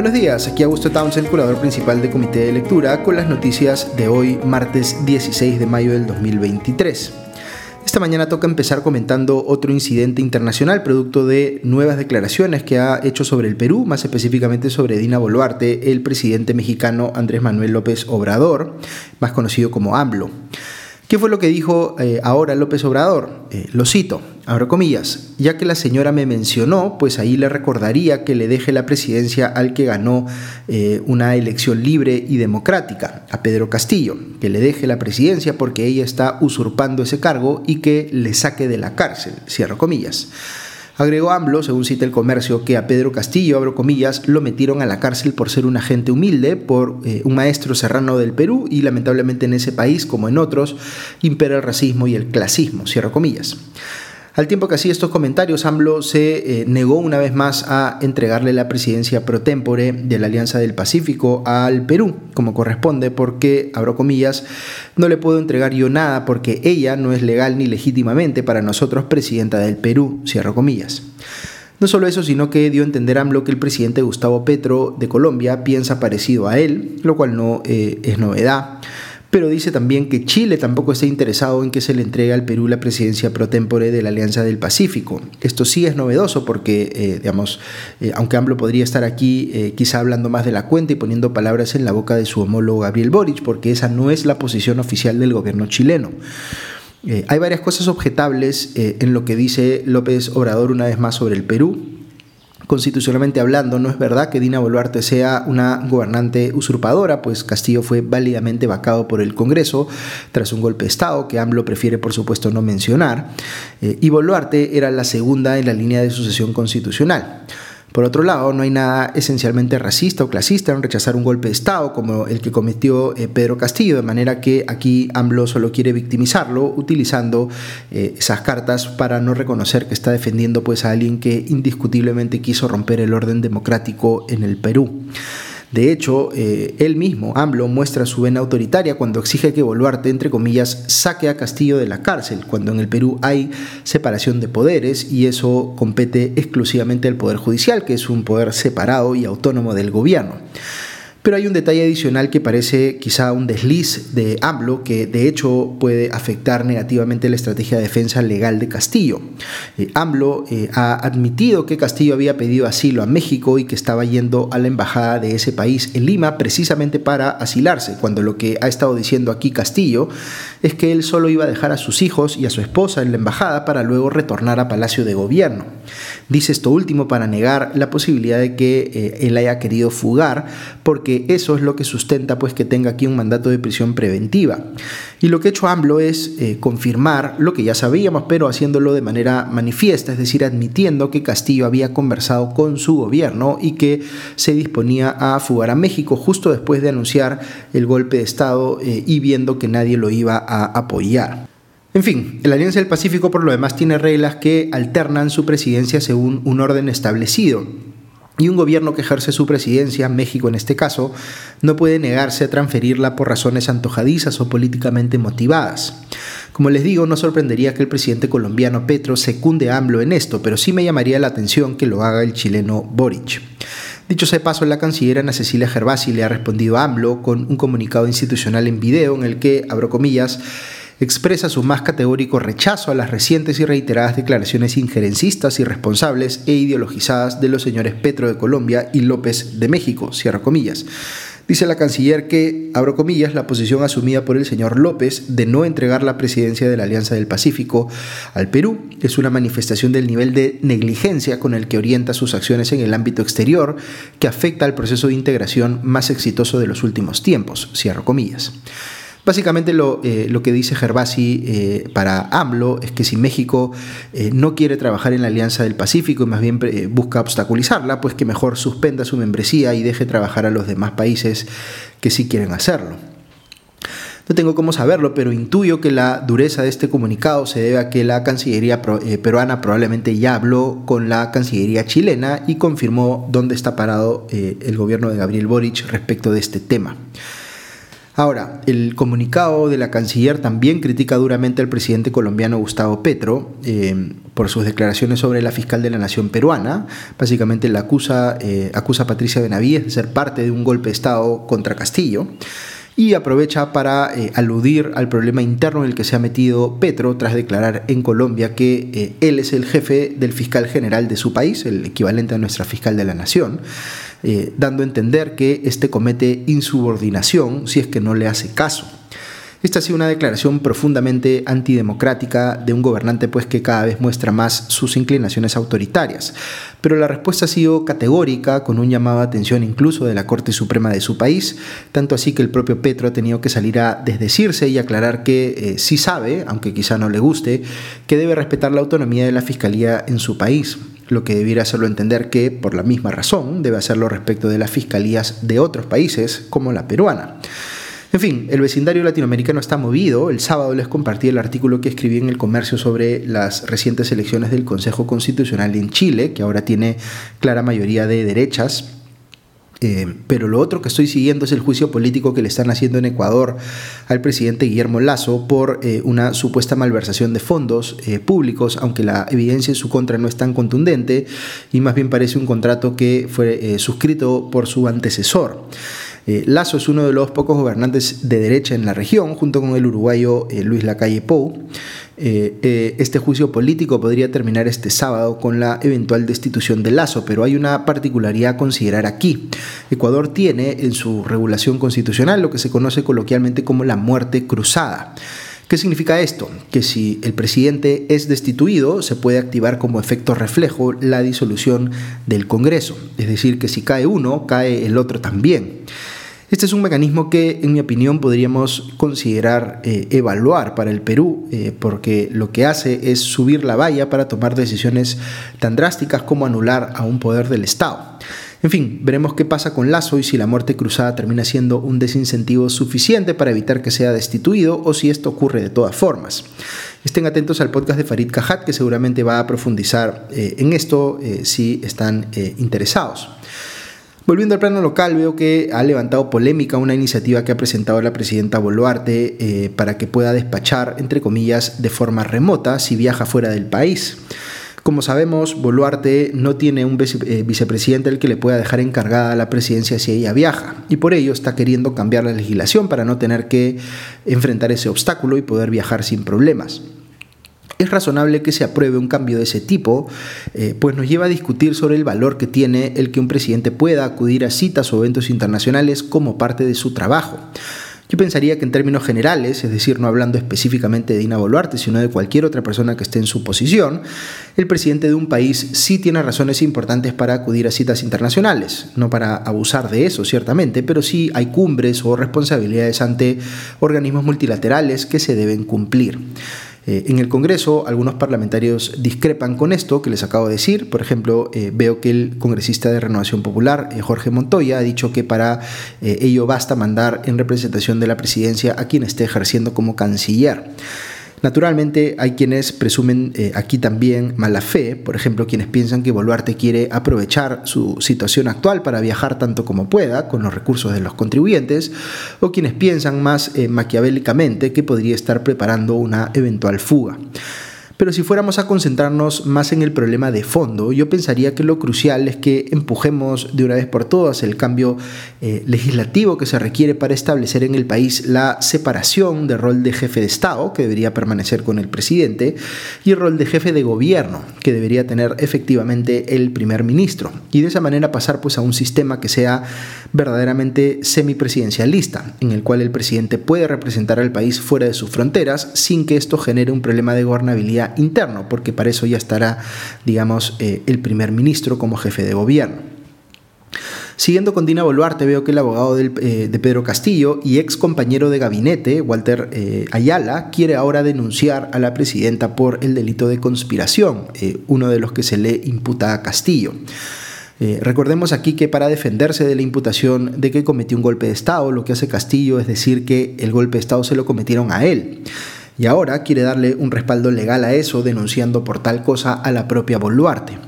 Buenos días, aquí Augusto Townsend, curador principal de Comité de Lectura, con las noticias de hoy, martes 16 de mayo del 2023. Esta mañana toca empezar comentando otro incidente internacional producto de nuevas declaraciones que ha hecho sobre el Perú, más específicamente sobre Dina Boluarte, el presidente mexicano Andrés Manuel López Obrador, más conocido como AMLO. ¿Qué fue lo que dijo eh, ahora López Obrador? Eh, lo cito, abro comillas, ya que la señora me mencionó, pues ahí le recordaría que le deje la presidencia al que ganó eh, una elección libre y democrática, a Pedro Castillo, que le deje la presidencia porque ella está usurpando ese cargo y que le saque de la cárcel, cierro comillas. Agregó AMLO, según cita el comercio, que a Pedro Castillo, abro comillas, lo metieron a la cárcel por ser un agente humilde, por eh, un maestro serrano del Perú y lamentablemente en ese país, como en otros, impera el racismo y el clasismo, cierro comillas. Al tiempo que hacía estos comentarios, AMLO se eh, negó una vez más a entregarle la presidencia pro tempore de la Alianza del Pacífico al Perú, como corresponde, porque, abro comillas, no le puedo entregar yo nada porque ella no es legal ni legítimamente para nosotros presidenta del Perú, cierro comillas. No solo eso, sino que dio a entender AMLO que el presidente Gustavo Petro de Colombia piensa parecido a él, lo cual no eh, es novedad pero dice también que Chile tampoco está interesado en que se le entregue al Perú la presidencia pro tempore de la Alianza del Pacífico. Esto sí es novedoso porque, eh, digamos, eh, aunque AMLO podría estar aquí eh, quizá hablando más de la cuenta y poniendo palabras en la boca de su homólogo Gabriel Boric, porque esa no es la posición oficial del gobierno chileno. hay varias cosas objetables en lo que dice López Obrador una vez más sobre el Perú constitucionalmente hablando, no es verdad que Dina Boluarte sea una gobernante usurpadora, pues Castillo fue válidamente vacado por el Congreso tras un golpe de Estado que AMLO prefiere por supuesto no mencionar, eh, y Boluarte era la segunda en la línea de sucesión constitucional. Por otro lado, no hay nada esencialmente racista o clasista en rechazar un golpe de Estado como el que cometió eh, Pedro Castillo, de manera que aquí AMLO solo quiere victimizarlo utilizando eh, esas cartas para no reconocer que está defendiendo pues, a alguien que indiscutiblemente quiso romper el orden democrático en el Perú. De hecho, eh, él mismo, AMLO, muestra su vena autoritaria cuando exige que Boluarte, entre comillas, saque a Castillo de la cárcel, cuando en el Perú hay separación de poderes y eso compete exclusivamente al Poder Judicial, que es un poder separado y autónomo del gobierno. Pero hay un detalle adicional que parece quizá un desliz de AMLO que de hecho puede afectar negativamente la estrategia de defensa legal de Castillo. Eh, AMLO eh, ha admitido que Castillo había pedido asilo a México y que estaba yendo a la embajada de ese país en Lima precisamente para asilarse, cuando lo que ha estado diciendo aquí Castillo es que él solo iba a dejar a sus hijos y a su esposa en la embajada para luego retornar a Palacio de Gobierno. Dice esto último para negar la posibilidad de que eh, él haya querido fugar porque eso es lo que sustenta pues que tenga aquí un mandato de prisión preventiva. Y lo que ha hecho AMLO es eh, confirmar lo que ya sabíamos, pero haciéndolo de manera manifiesta, es decir, admitiendo que Castillo había conversado con su gobierno y que se disponía a fugar a México justo después de anunciar el golpe de Estado eh, y viendo que nadie lo iba a apoyar. En fin, la Alianza del Pacífico por lo demás tiene reglas que alternan su presidencia según un orden establecido. Y un gobierno que ejerce su presidencia, México en este caso, no puede negarse a transferirla por razones antojadizas o políticamente motivadas. Como les digo, no sorprendería que el presidente colombiano Petro secunde a AMLO en esto, pero sí me llamaría la atención que lo haga el chileno Boric. Dicho sea paso, la canciller Ana Cecilia Gervasi le ha respondido a AMLO con un comunicado institucional en video en el que, abro comillas, expresa su más categórico rechazo a las recientes y reiteradas declaraciones injerencistas, irresponsables e ideologizadas de los señores Petro de Colombia y López de México, cierra comillas. Dice la canciller que, abro comillas, la posición asumida por el señor López de no entregar la presidencia de la Alianza del Pacífico al Perú es una manifestación del nivel de negligencia con el que orienta sus acciones en el ámbito exterior que afecta al proceso de integración más exitoso de los últimos tiempos, cierro comillas. Básicamente lo, eh, lo que dice Gervasi eh, para AMLO es que si México eh, no quiere trabajar en la Alianza del Pacífico y más bien busca obstaculizarla, pues que mejor suspenda su membresía y deje trabajar a los demás países que sí quieren hacerlo. No tengo cómo saberlo, pero intuyo que la dureza de este comunicado se debe a que la Cancillería peruana probablemente ya habló con la Cancillería chilena y confirmó dónde está parado el gobierno de Gabriel Boric respecto de este tema. Ahora, el comunicado de la canciller también critica duramente al presidente colombiano Gustavo Petro, eh, por sus declaraciones sobre la fiscal de la nación peruana. Básicamente la acusa, acusa a Patricia Benavides de ser parte de un golpe de Estado contra Castillo y aprovecha para eh, aludir al problema interno en el que se ha metido Petro tras declarar en Colombia que eh, él es el jefe del fiscal general de su país, el equivalente a nuestra fiscal de la nación, eh, dando a entender que éste comete insubordinación si es que no le hace caso. Esta ha sido una declaración profundamente antidemocrática de un gobernante pues que cada vez muestra más sus inclinaciones autoritarias. Pero la respuesta ha sido categórica, con un llamado de atención incluso de la Corte Suprema de su país, tanto así que el propio Petro ha tenido que salir a desdecirse y aclarar que eh, sí sabe, aunque quizá no le guste, que debe respetar la autonomía de la Fiscalía en su país lo que debiera hacerlo entender que, por la misma razón, debe hacerlo respecto de las fiscalías de otros países, como la peruana. En fin, el vecindario latinoamericano está movido. El sábado les compartí el artículo que escribí en el comercio sobre las recientes elecciones del Consejo Constitucional en Chile, que ahora tiene clara mayoría de derechas. Eh, pero lo otro que estoy siguiendo es el juicio político que le están haciendo en Ecuador al presidente Guillermo Lazo por eh, una supuesta malversación de fondos eh, públicos, aunque la evidencia en su contra no es tan contundente y más bien parece un contrato que fue suscrito por su antecesor. Eh, Lazo es uno de los pocos gobernantes de derecha en la región, junto con el uruguayo eh, Luis Lacalle Pou. Eh, este juicio político podría terminar este sábado con la eventual destitución de Lazo, pero hay una particularidad a considerar aquí. Ecuador tiene en su regulación constitucional lo que se conoce coloquialmente como la muerte cruzada. ¿Qué significa esto? Que si el presidente es destituido, se puede activar como efecto reflejo la disolución del Congreso. Es decir, que si cae uno, cae el otro también. Este es un mecanismo que, en mi opinión, podríamos considerar eh, evaluar para el Perú, eh, porque lo que hace es subir la valla para tomar decisiones tan drásticas como anular a un poder del Estado. En fin, veremos qué pasa con Lazo y si la muerte cruzada termina siendo un desincentivo suficiente para evitar que sea destituido o si esto ocurre de todas formas. Estén atentos al podcast de Farid Cajat que seguramente va a profundizar eh, en esto si están interesados. Volviendo al plano local, veo que ha levantado polémica una iniciativa que ha presentado la presidenta Boluarte eh, para que pueda despachar, entre comillas, de forma remota si viaja fuera del país. Como sabemos, Boluarte no tiene un eh, vicepresidente al que le pueda dejar encargada la presidencia si ella viaja, y por ello está queriendo cambiar la legislación para no tener que enfrentar ese obstáculo y poder viajar sin problemas. Es razonable que se apruebe un cambio de ese tipo, eh, pues nos lleva a discutir sobre el valor que tiene el que un presidente pueda acudir a citas o eventos internacionales como parte de su trabajo. Yo pensaría que en términos generales, es decir, no hablando específicamente de Dina Boluarte, sino de cualquier otra persona que esté en su posición, el presidente de un país sí tiene razones importantes para acudir a citas internacionales, no para abusar de eso, ciertamente, pero sí hay cumbres o responsabilidades ante organismos multilaterales que se deben cumplir. Eh, en el Congreso algunos parlamentarios discrepan con esto que les acabo de decir. Por ejemplo, eh, veo que el congresista de Renovación Popular, eh, Jorge Montoya, ha dicho que para ello basta mandar en representación de la presidencia a quien esté ejerciendo como canciller. Naturalmente hay quienes presumen eh, aquí también mala fe, por ejemplo quienes piensan que Boluarte quiere aprovechar su situación actual para viajar tanto como pueda con los recursos de los contribuyentes, o quienes piensan más eh, maquiavélicamente que podría estar preparando una eventual fuga. Pero si fuéramos a concentrarnos más en el problema de fondo, yo pensaría que lo crucial es que empujemos de una vez por todas el cambio eh, legislativo que se requiere para establecer en el país la separación del rol de jefe de Estado, que debería permanecer con el presidente, y el rol de jefe de gobierno, que debería tener efectivamente el primer ministro. Y de esa manera pasar pues, a un sistema que sea verdaderamente semipresidencialista, en el cual el presidente puede representar al país fuera de sus fronteras sin que esto genere un problema de gobernabilidad interno, porque para eso ya estará, digamos, eh, el primer ministro como jefe de gobierno. Siguiendo con Dina Boluarte, veo que el abogado eh, de Pedro Castillo y ex compañero de gabinete, Walter eh, Ayala, quiere ahora denunciar a la presidenta por el delito de conspiración, uno de los que se le imputa a Castillo. recordemos aquí que para defenderse de la imputación de que cometió un golpe de Estado, lo que hace Castillo es decir que el golpe de Estado se lo cometieron a él y ahora quiere darle un respaldo legal a eso denunciando por tal cosa a la propia Boluarte.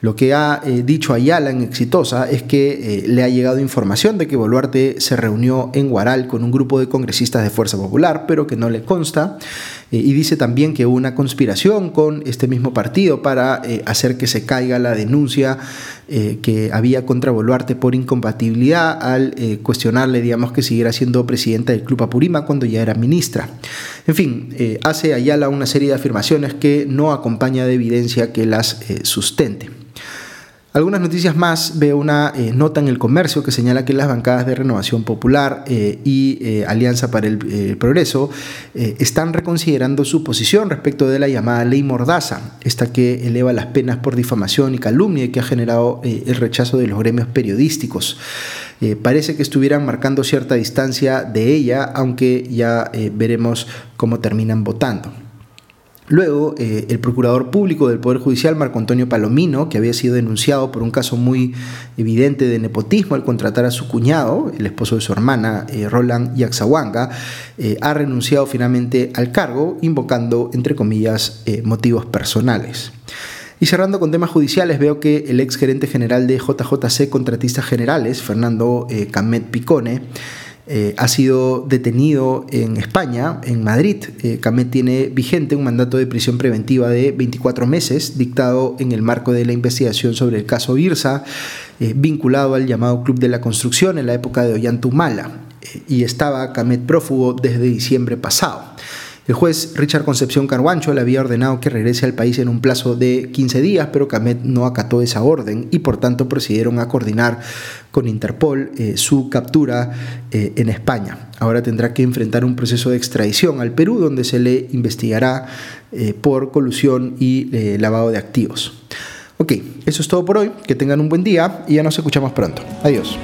Lo que ha eh, dicho Ayala en Exitosa es que eh, le ha llegado información de que Boluarte se reunió en Guaral con un grupo de congresistas de Fuerza Popular, pero que no le consta y dice también que hubo una conspiración con este mismo partido para hacer que se caiga la denuncia que había contra Boluarte por incompatibilidad al cuestionarle, digamos, que siguiera siendo presidenta del Club Apurima cuando ya era ministra. En fin, hace Ayala una serie de afirmaciones que no acompaña de evidencia que las sustente. Algunas noticias más, veo una eh, nota en el comercio que señala que las bancadas de Renovación Popular eh, y eh, Alianza para el Progreso están reconsiderando su posición respecto de la llamada ley Mordaza, esta que eleva las penas por difamación y calumnia y que ha generado el rechazo de los gremios periodísticos. parece que estuvieran marcando cierta distancia de ella, aunque ya veremos cómo terminan votando. Luego, eh, el procurador público del Poder Judicial, Marco Antonio Palomino, que había sido denunciado por un caso muy evidente de nepotismo al contratar a su cuñado, el esposo de su hermana, eh, Roland Yaxawanga, eh, ha renunciado finalmente al cargo, invocando, entre comillas, motivos personales. Y cerrando con temas judiciales, veo que el ex gerente general de JJC Contratistas Generales, Fernando Camet Picone, eh, ha sido detenido en España, en Madrid. Eh, Camet tiene vigente un mandato de prisión preventiva de 24 meses, dictado en el marco de la investigación sobre el caso Irsa, eh, vinculado al llamado Club de la Construcción en la época de Ollantumala, y estaba Camet prófugo desde diciembre pasado. El juez Richard Concepción Carguancho le había ordenado que regrese al país en un plazo de 15 días, pero Camet no acató esa orden y por tanto procedieron a coordinar con Interpol eh, su captura eh, en España. Ahora tendrá que enfrentar un proceso de extradición al Perú donde se le investigará eh, por colusión y lavado de activos. Ok, eso es todo por hoy. Que tengan un buen día y ya nos escuchamos pronto. Adiós.